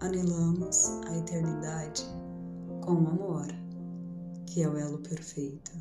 anelamos a eternidade com amor, que é o elo perfeito.